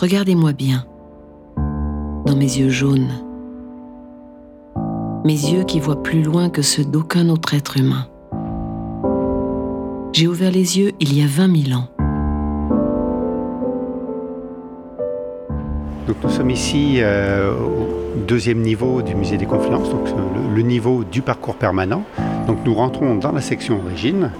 Regardez-moi bien, dans mes yeux jaunes, mes yeux qui voient plus loin que ceux d'aucun autre être humain. J'ai ouvert les yeux il y a 20 000 ans. Nous sommes ici euh, au deuxième niveau du musée des Confluences, donc le, niveau du parcours permanent. Donc nous rentrons dans la section origine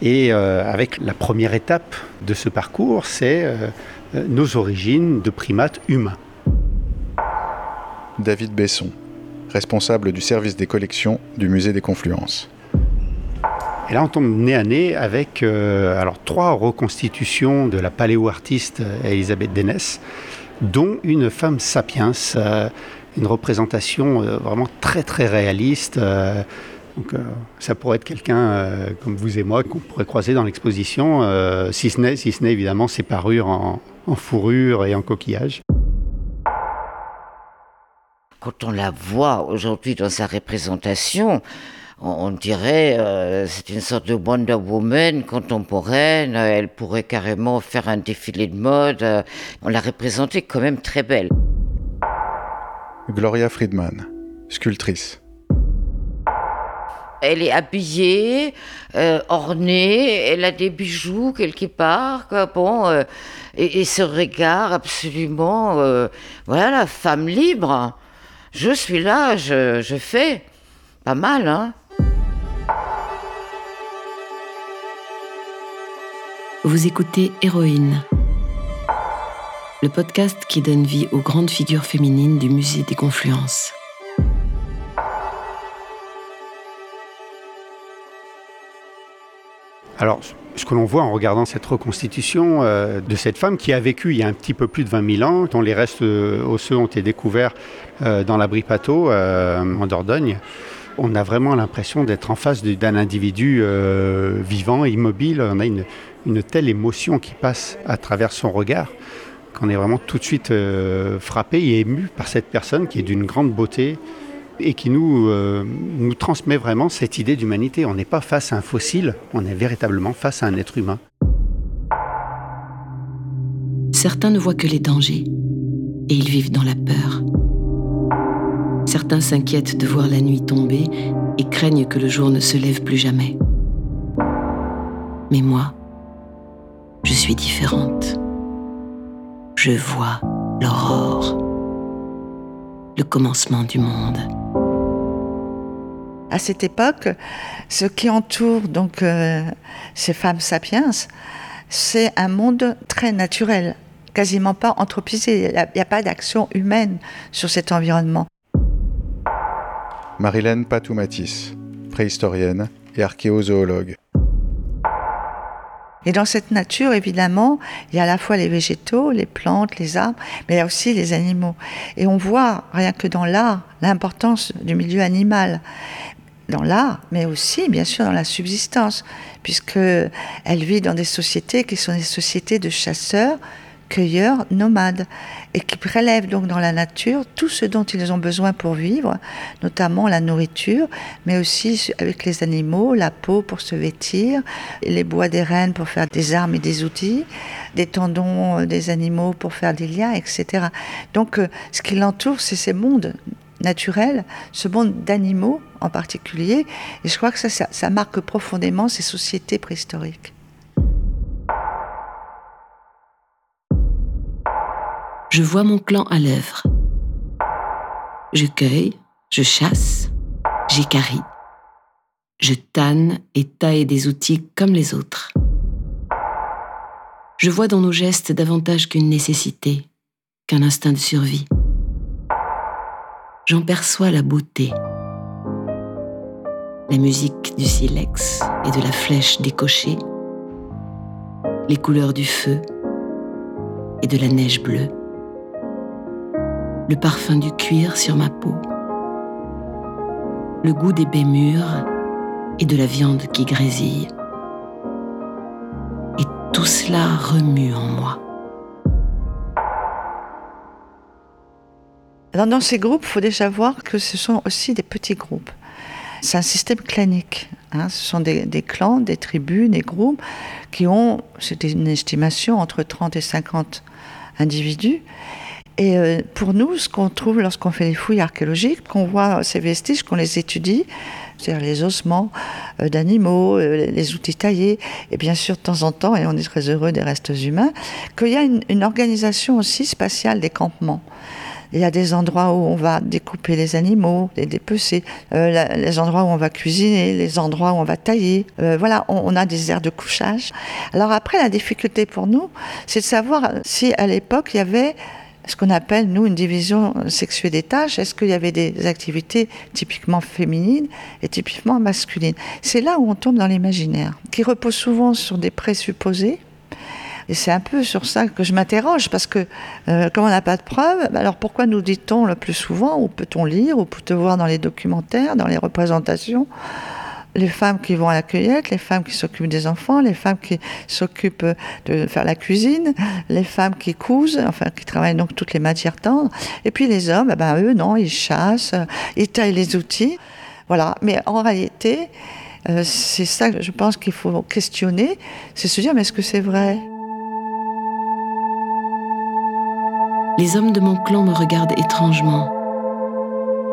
et euh, avec la première étape de ce parcours, c'est euh, nos origines de primates humains. David Besson, responsable du service des collections du musée des Confluences. Et là, on tombe nez à nez avec euh, alors, trois reconstitutions de la paléo-artiste Elisabeth Dénès, dont une femme sapiens, euh, une représentation euh, vraiment très très réaliste. Euh, donc, euh, ça pourrait être quelqu'un euh, comme vous et moi qu'on pourrait croiser dans l'exposition, si ce n'est si ce n'est évidemment ses parures en, en fourrure et en coquillage. Quand on la voit aujourd'hui dans sa représentation, on dirait euh, c'est une sorte de Wonder Woman contemporaine. Elle pourrait carrément faire un défilé de mode. Euh, On l'a représentée quand même très belle. Gloria Friedman, sculptrice. Elle est habillée, euh, ornée, elle a des bijoux quelque part. Bon, euh, et, et, ce regard absolument, euh, voilà, la femme libre. Je suis là, je, je fais. Pas mal, hein Vous écoutez Héroïne, le podcast qui donne vie aux grandes figures féminines du musée des Confluences. Alors, ce que l'on voit en regardant cette reconstitution euh, de cette femme qui a vécu il y a un petit peu plus de 20 000 ans, dont les restes euh, osseux ont été découverts euh, dans l'abri Pateau, en Dordogne, on a vraiment l'impression d'être en face d'un individu euh, vivant, immobile. On a une, une, telle émotion qui passe à travers son regard qu'on est vraiment tout de suite euh, frappé et ému par cette personne qui est d'une grande beauté et qui nous, euh, nous transmet vraiment cette idée d'humanité. On n'est pas face à un fossile, on est véritablement face à un être humain. Certains ne voient que les dangers et ils vivent dans la peur. Certains s'inquiètent de voir la nuit tomber et craignent que le jour ne se lève plus jamais. Mais moi, je suis différente. Je vois l'aurore, le commencement du monde. À cette époque, ce qui entoure donc euh, ces femmes sapiens, c'est un monde très naturel, quasiment pas anthropisé. Il n'y a, a, pas d'action humaine sur cet environnement. Marilène Patoumatis, préhistorienne et archéozoologue. Et dans cette nature, évidemment, il y a à la fois les végétaux, les plantes, les arbres, mais il y a aussi les animaux. Et on voit, rien que dans l'art, l'importance du milieu animal. Dans l'art, mais aussi, bien sûr, dans la subsistance, puisqu'elle vit dans des sociétés qui sont des sociétés de chasseurs, cueilleurs nomades et qui prélèvent donc dans la nature tout ce dont ils ont besoin pour vivre, notamment la nourriture, mais aussi avec les animaux, la peau pour se vêtir, les bois des rennes pour faire des armes et des outils, des tendons des animaux pour faire des liens, etc. Donc ce qui l'entoure, c'est ces mondes naturels, ce monde d'animaux en particulier, et je crois que ça, ça, ça marque profondément ces sociétés préhistoriques. je vois mon clan à l'œuvre. Je cueille, je chasse, j'écarie. Je tanne et taille des outils comme les autres. Je vois dans nos gestes davantage qu'une nécessité, qu'un instinct de survie. J'en perçois la beauté. La musique du silex et de la flèche décochée, les couleurs du feu et de la neige bleue le parfum du cuir sur ma peau, le goût des baies mûres et de la viande qui grésille. Et tout cela remue en moi. Dans ces groupes, il faut déjà voir que ce sont aussi des petits groupes. C'est un système clanique. Hein. ce sont des, clans, des tribus, des groupes qui ont, c'était une estimation, entre 30 et 50 individus. Et euh, pour nous, ce qu'on trouve lorsqu'on fait les fouilles archéologiques, qu'on voit ces vestiges, qu'on les étudie, c'est-à-dire les ossements euh, d'animaux, euh, les outils taillés, et bien sûr de temps en temps, et on est très heureux des restes humains, qu'il y a une, organisation aussi spatiale des campements. Il y a des endroits où on va découper les animaux, les dépecer, les endroits où on va cuisiner, les endroits où on va tailler. voilà, on, on, a des aires de couchage. Alors après, la difficulté pour nous, c'est de savoir si à l'époque il y avait ce qu'on appelle, nous, une division sexuée des tâches. Est-ce qu'il y avait des activités typiquement féminines et typiquement masculines? C'est là où on tombe dans l'imaginaire, qui repose souvent sur des présupposés. Et c'est un peu sur ça que je m'interroge, parce que euh, comme on n'a pas de preuves, bah alors pourquoi nous dit-on le plus souvent, ou peut-on lire, ou peut-on voir dans les documentaires, dans les représentations, les femmes qui vont à la cueillette, les femmes qui s'occupent des enfants, les femmes qui s'occupent de faire la cuisine, les femmes qui cousent, enfin qui travaillent donc toutes les matières tendres. Et puis les hommes, eh ben eux non, ils chassent, ils taillent les outils. Voilà. Mais en réalité, euh, c'est ça que je pense qu'il faut questionner, c'est se dire mais est-ce que c'est vrai? Les hommes de mon clan me regardent étrangement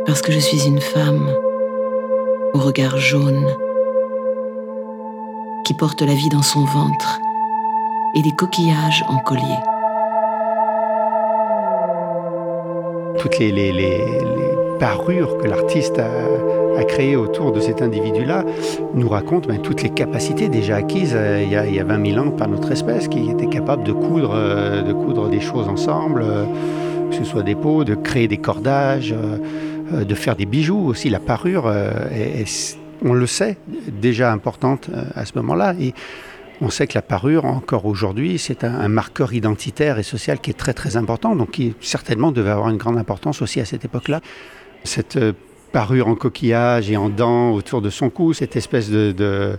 parce que je suis une femme au regard jaune, qui porte la vie dans son ventre et des coquillages en collier. Toutes les, parures que l'artiste a, créées autour de cet individu-là nous racontent ben, toutes les capacités déjà acquises euh, il, y a, il, y a, 20 000 ans par notre espèce, qui était capable de coudre, euh, de coudre des choses ensemble, euh, que ce soit des peaux, de créer des cordages. De faire des bijoux aussi. La parure est, on le sait, déjà importante à ce moment-là. Et on sait que la parure, encore aujourd'hui, c'est un, marqueur identitaire et social qui est très très important, donc qui certainement devait avoir une grande importance aussi à cette époque-là. Cette parure en coquillage et en dents autour de son cou, cette espèce de,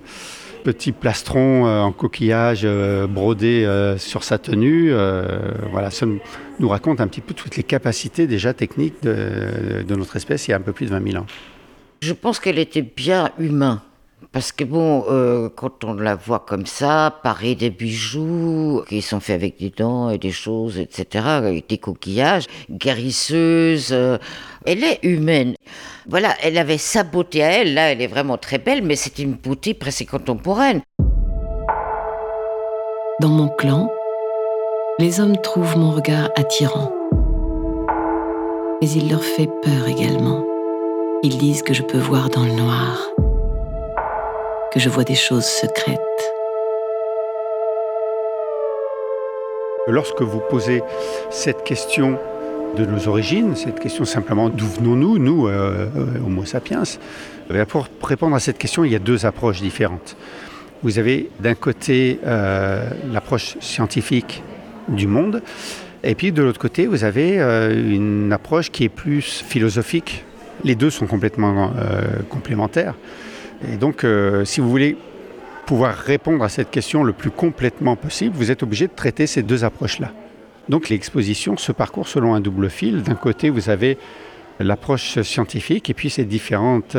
petit plastron en coquillage brodé sur sa tenue, voilà, nous raconte un petit peu toutes les capacités déjà techniques de, notre espèce il y a un peu plus de 20 000 ans. Je pense qu'elle était bien humaine. Parce que bon, euh, quand on la voit comme ça, parer des bijoux qui sont faits avec des dents et des choses, etc., avec des coquillages, guérisseuse, euh, elle est humaine. Voilà, elle avait sa beauté à elle, là elle est vraiment très belle, mais c'est une beauté presque contemporaine. Dans mon clan, les hommes trouvent mon regard attirant. Mais il leur fait peur également. Ils disent que je peux voir dans le noir, que je vois des choses secrètes. Lorsque vous posez cette question de nos origines, cette question simplement d'où venons-nous, nous, euh, euh, Homo sapiens, eh pour répondre à cette question, il y a deux approches différentes. Vous avez d'un côté euh, l'approche scientifique du monde. Et puis de l'autre côté, vous avez une approche qui est plus philosophique. Les deux sont complètement complémentaires. Et donc, euh, si vous voulez pouvoir répondre à cette question le plus complètement possible, vous êtes obligé de traiter ces deux approches-là. Donc l'exposition se parcourt selon un double fil. D'un côté, vous avez l'approche scientifique et puis ces différentes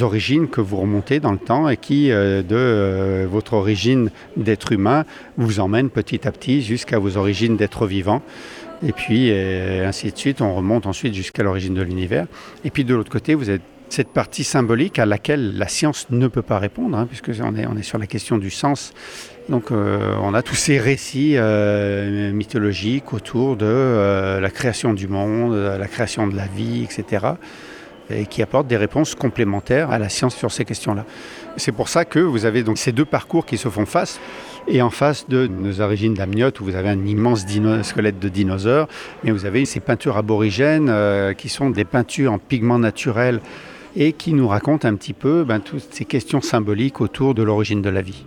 origines que vous remontez dans le temps et qui, euh, de euh, votre origine d'être humain, vous emmène petit à petit jusqu'à vos origines d'être vivant. Et puis, euh, ainsi de suite, on remonte ensuite jusqu'à l'origine de l'univers. Et puis, de l'autre côté, vous êtes cette partie symbolique à laquelle la science ne peut pas répondre, hein, puisque on est, on est sur la question du sens. Donc on a tous ces récits mythologiques autour de la création du monde, la création de la vie, etc et qui apporte des réponses complémentaires à la science sur ces questions-là. C'est pour ça que vous avez donc ces deux parcours qui se font face. Et en face de nos origines d'amniotes, où vous avez un immense squelette de dinosaure, mais vous avez ces peintures aborigènes euh, qui sont des peintures en pigments naturels et qui nous racontent un petit peu ben, toutes ces questions symboliques autour de l'origine de la vie.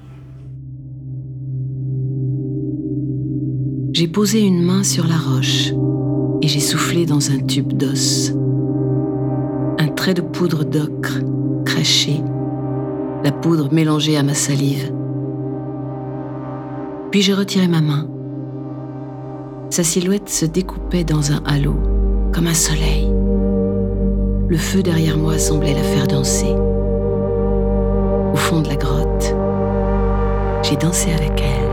J'ai posé une main sur la roche et j'ai soufflé dans un tube d'os de poudre d'ocre crachée, la poudre mélangée à ma salive. Puis j'ai retiré ma main. Sa silhouette se découpait dans un halo, comme un soleil. Le feu derrière moi semblait la faire danser. fond de la grotte. J'ai dansé avec elle.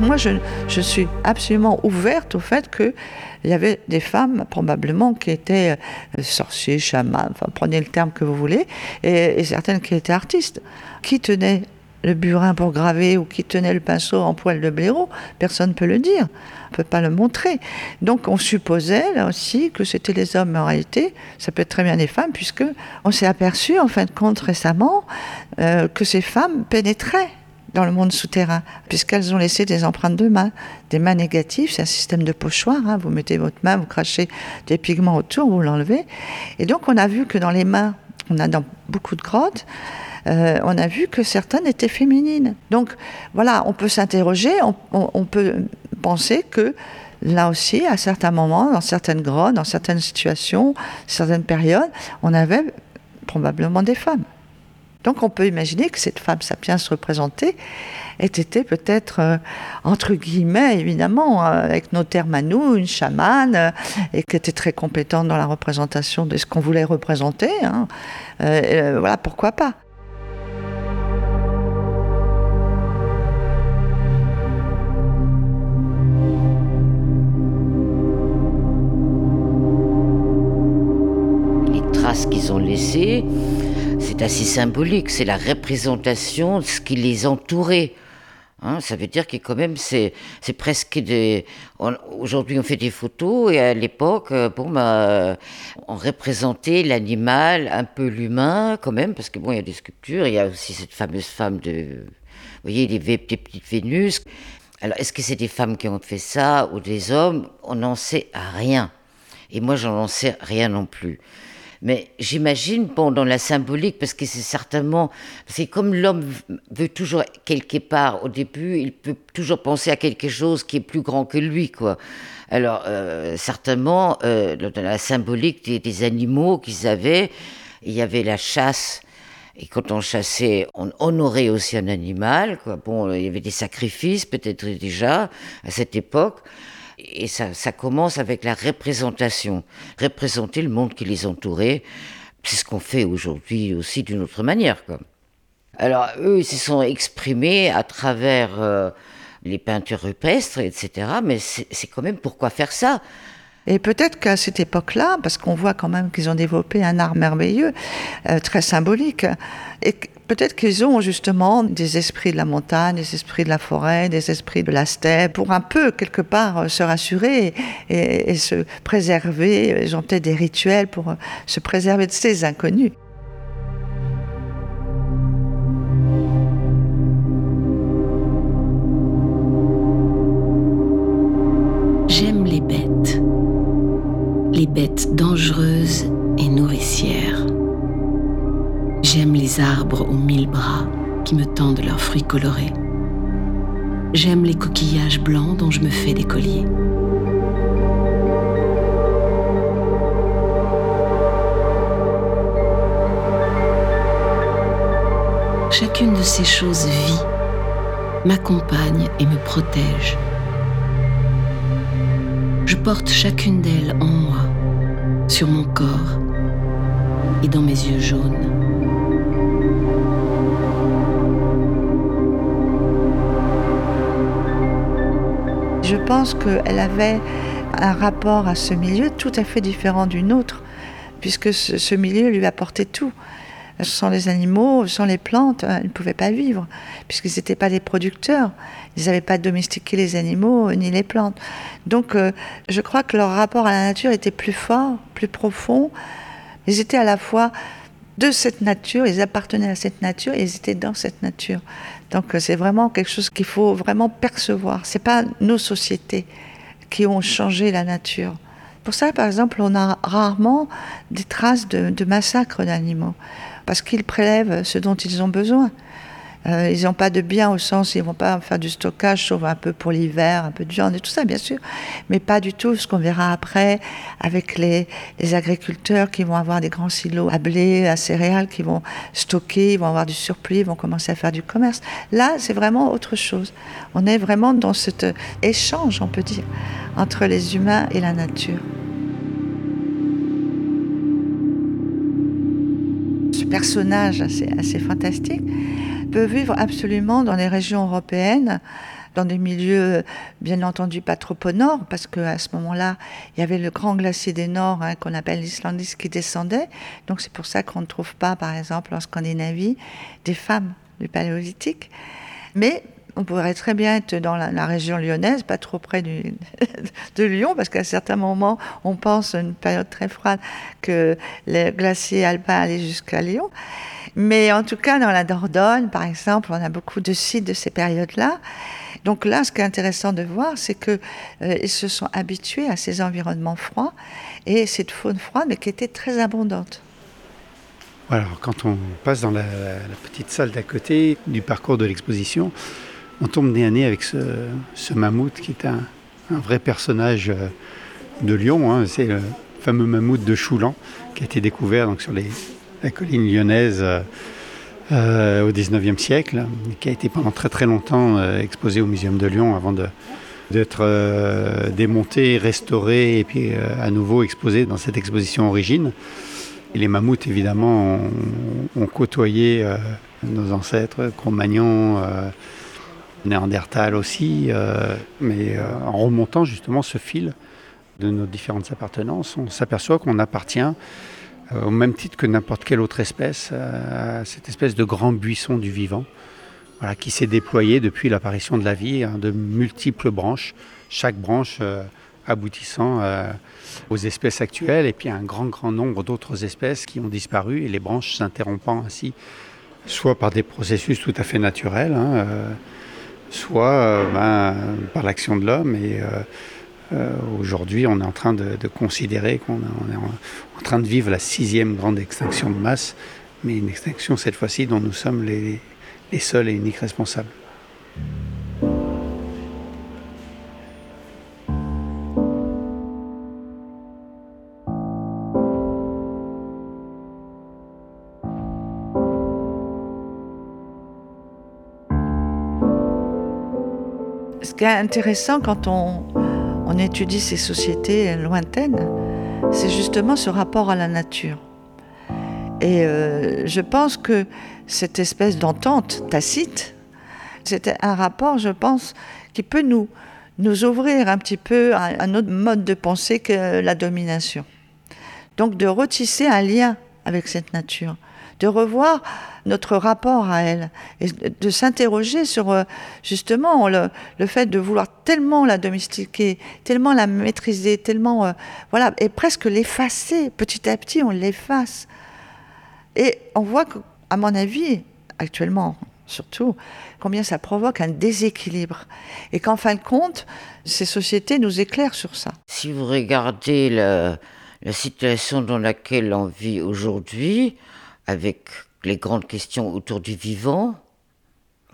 Moi, je, suis absolument ouverte au fait qu'il y avait des femmes, probablement, qui étaient euh, sorciers, chamans, enfin, prenez le terme que vous voulez, et certaines qui étaient artistes, qui tenaient le burin pour graver ou qui tenait le pinceau en poil de blaireau, personne ne peut le dire, on ne peut pas le montrer. Donc on supposait là aussi que c'était les hommes, mais en réalité, ça peut être très bien les femmes, puisque on s'est aperçu en fin de compte récemment euh, que ces femmes pénétraient dans le monde souterrain, puisqu'elles ont laissé des empreintes de mains, des mains négatives, c'est un système de pochoir, hein. vous mettez votre main, vous crachez des pigments autour, vous l'enlevez, et donc on a vu que dans les mains, on a dans beaucoup de grottes, euh, on a vu que certaines étaient féminines. Donc voilà, on peut s'interroger, on, peut penser que là aussi, à certains moments, dans certaines grottes, dans certaines situations, certaines périodes, on avait probablement des femmes. Donc on peut imaginer que cette femme sapiens représentée était peut-être, euh, entre guillemets, évidemment, euh, avec nos termes à nous, une chamane, et qui était très compétente dans la représentation de ce qu'on voulait représenter. Hein. Voilà, pourquoi pas. Traces qu'ils ont laissées, c'est assez symbolique, c'est la représentation de ce qui les entourait. Hein, ça veut dire que quand même c'est presque des. Aujourd'hui on fait des photos et à l'époque bon bah on représentait l'animal, un peu l'humain quand même parce que bon il y a des sculptures, il y a aussi cette fameuse femme de, vous voyez les, les petites Vénus. Alors est-ce que c'est des femmes qui ont fait ça ou des hommes? On n'en sait rien. Et moi j'en sais rien non plus. Mais j'imagine, bon, dans la symbolique, parce que c'est certainement, c'est comme l'homme veut toujours quelque part, au début, il peut toujours penser à quelque chose qui est plus grand que lui, quoi. Alors, euh, certainement, euh, dans la symbolique des, des animaux qu'ils avaient, il y avait la chasse. Et quand on chassait, on honorait aussi un animal, quoi. Bon, il y avait des sacrifices, peut-être déjà, à cette époque. Et ça, commence avec la représentation. Représenter le monde qui les entourait, c'est ce qu'on fait aujourd'hui aussi d'une autre manière. Alors, eux, ils se sont exprimés à travers euh, les peintures rupestres, etc. Mais c'est quand même pourquoi faire ça et peut-être qu'à cette époque-là, parce qu'on voit quand même qu'ils ont développé un art merveilleux, euh, très symbolique, peut-être qu'ils ont justement des esprits de la montagne, des esprits de la forêt, des esprits de la steppe, pour un peu, quelque part, se rassurer et, se préserver. Ils ont des rituels pour se préserver de ces inconnus. J'aime les bêtes, les bêtes dangereuses J'aime les arbres aux mille bras qui me tendent leurs fruits colorés. J'aime les coquillages blancs dont je me fais des colliers. Chacune de ces choses vit, m'accompagne et me protège. Je porte chacune d'elles en moi, sur mon corps et dans mes yeux jaunes. Je pense qu'elle avait un rapport à ce milieu tout à fait différent d'une autre, puisque ce, milieu lui apportait tout. Sans les animaux, sans les plantes, elle ne pouvait pas vivre, puisqu'ils n'étaient pas des producteurs. Ils n'avaient pas domestiqué les animaux ni les plantes. Donc euh, je crois que leur rapport à la nature était plus fort, plus profond. Ils étaient à la fois de cette nature, ils appartenaient à cette nature et ils étaient dans cette nature. Donc c'est vraiment quelque chose qu'il faut vraiment percevoir. C'est pas nos sociétés qui ont changé la nature. Pour ça, par exemple, on a rarement des traces de, de massacres d'animaux parce qu'ils prélèvent ce dont ils ont besoin. Euh, ils n'ont pas de bien au sens, ils vont pas faire du stockage, sauf un peu pour l'hiver, un peu de viande et tout ça, bien sûr, mais pas du tout ce qu'on verra après avec les, agriculteurs qui vont avoir des grands silos à blé, à céréales, qui vont stocker, ils vont avoir du surplus, ils vont commencer à faire du commerce. Là, c'est vraiment autre chose. On est vraiment dans cet échange, on peut dire, entre les humains et la nature. personnage assez, assez fantastique, peut vivre absolument dans les régions européennes, dans des milieux, bien entendu, pas trop au nord, parce qu'à ce moment-là, il y avait le grand glacier des Nords, hein, qu'on appelle l'Islandis, qui descendait. Donc c'est pour ça qu'on ne trouve pas, par exemple, en Scandinavie, des femmes du Paléolithique. Mais on pourrait très bien être dans la, région lyonnaise, pas trop près de Lyon, parce qu'à certains moments, on pense à une période très froide que les glaciers alpins allaient jusqu'à Lyon. Mais en tout cas, dans la Dordogne, par exemple, on a beaucoup de sites de ces périodes-là. Donc là, ce qui est intéressant de voir, c'est qu'ils euh, se sont habitués à ces environnements froids et cette faune froide, mais qui était très abondante. Alors, quand on passe dans la, petite salle d'à côté du parcours de l'exposition, on tombe nez à avec ce, mammouth qui est un, vrai personnage euh, de Lyon. Hein. C'est le fameux mammouth de Choulan qui a été découvert sur la colline lyonnaise euh, euh, au XIXe siècle, qui a été pendant très très longtemps exposé au Muséum de Lyon avant d'être démonté, restauré et puis à nouveau exposé dans cette exposition origine. Les mammouths, évidemment, ont, côtoyé nos ancêtres, Cro-Magnon, Néandertal aussi, euh, mais euh, en remontant justement ce fil de nos différentes appartenances, on s'aperçoit qu'on appartient euh, au même titre que n'importe quelle autre espèce, à cette espèce de grand buisson du vivant, voilà, qui s'est déployé depuis l'apparition de la vie, hein, de multiples branches, chaque branche aboutissant aux espèces actuelles, et puis un grand, grand nombre d'autres espèces qui ont disparu, et les branches s'interrompant ainsi, soit par des processus tout à fait naturels, hein, soit euh, ben, par l'action de l'homme. Et euh, euh, aujourd'hui, on est en train de, considérer qu'on est en, train de vivre la sixième grande extinction de masse, mais une extinction cette fois-ci dont nous sommes les, les seuls et uniques responsables. Qui est intéressant quand on, étudie ces sociétés lointaines, c'est justement ce rapport à la nature. Et euh, je pense que cette espèce d'entente tacite, c'est un rapport, je pense, qui peut nous, nous ouvrir un petit peu à un autre mode de pensée que la domination. Donc de retisser un lien avec cette nature de revoir notre rapport à elle et de s'interroger sur euh, justement le, fait de vouloir tellement la domestiquer, tellement la maîtriser, tellement euh, voilà et presque l'effacer. Petit à petit, on l'efface. Et on voit qu'à mon avis, actuellement surtout, combien ça provoque un déséquilibre. Et qu'en fin de compte, ces sociétés nous éclairent sur ça. Si vous regardez la situation dans laquelle on vit aujourd'hui, avec les grandes questions autour du vivant,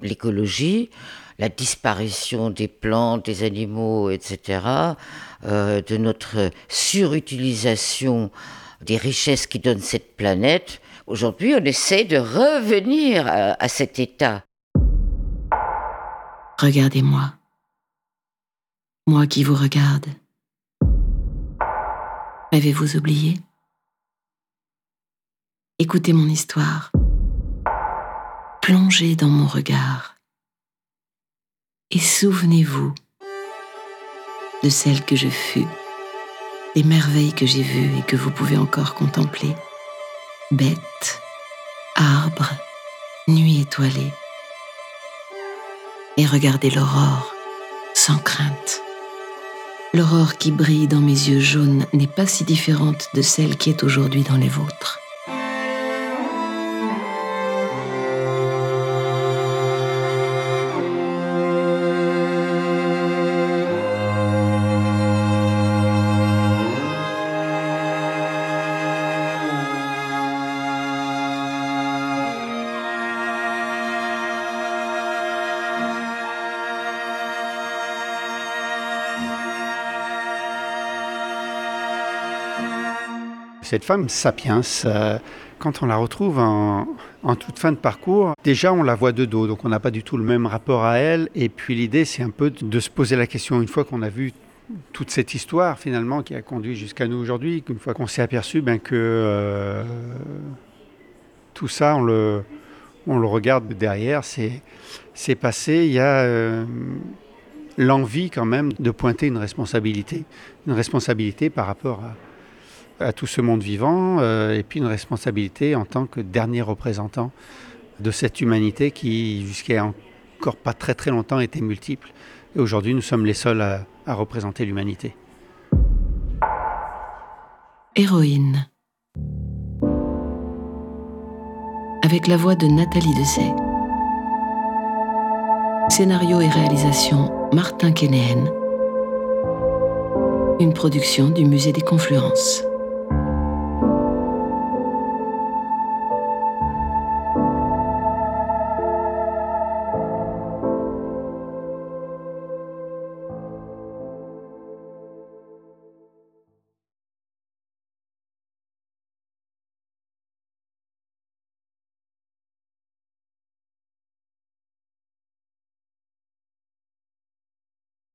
l'écologie, la disparition des plantes, des animaux, etc., euh, de notre surutilisation des richesses qui donnent cette planète. Aujourd'hui, on essaie de revenir à, à cet état. Regardez-moi. Moi qui vous regarde. Avez-vous oublié? Écoutez mon histoire. Plongez dans mon regard. Et souvenez-vous de celle que je fus, des merveilles que j'ai vues et que vous pouvez encore contempler. Bêtes, arbres, nuit étoilée. Et regardez l'aurore sans crainte. L'aurore qui brille dans mes yeux jaunes n'est pas si différente de celle qui est aujourd'hui dans les vôtres. Cette femme, Sapiens, euh, quand on la retrouve en, toute fin de parcours, déjà on la voit de dos, donc on n'a pas du tout le même rapport à elle. Et puis l'idée, c'est un peu de se poser la question, une fois qu'on a vu toute cette histoire finalement qui a conduit jusqu'à nous aujourd'hui, une fois qu'on s'est aperçu ben, que... Euh, tout ça, on le, on le regarde derrière, c'est passé. Il y a euh, l'envie quand même de pointer une responsabilité, une responsabilité par rapport à, tout ce monde vivant, euh, et puis une responsabilité en tant que dernier représentant de cette humanité qui, jusqu'à encore pas très très longtemps, était multiple. Et aujourd'hui, nous sommes les seuls à, à représenter l'humanité. Héroïne. Avec la voix de Nathalie Dessay. Scénario et réalisation Martin Kénéen. Une production du Musée des Confluences.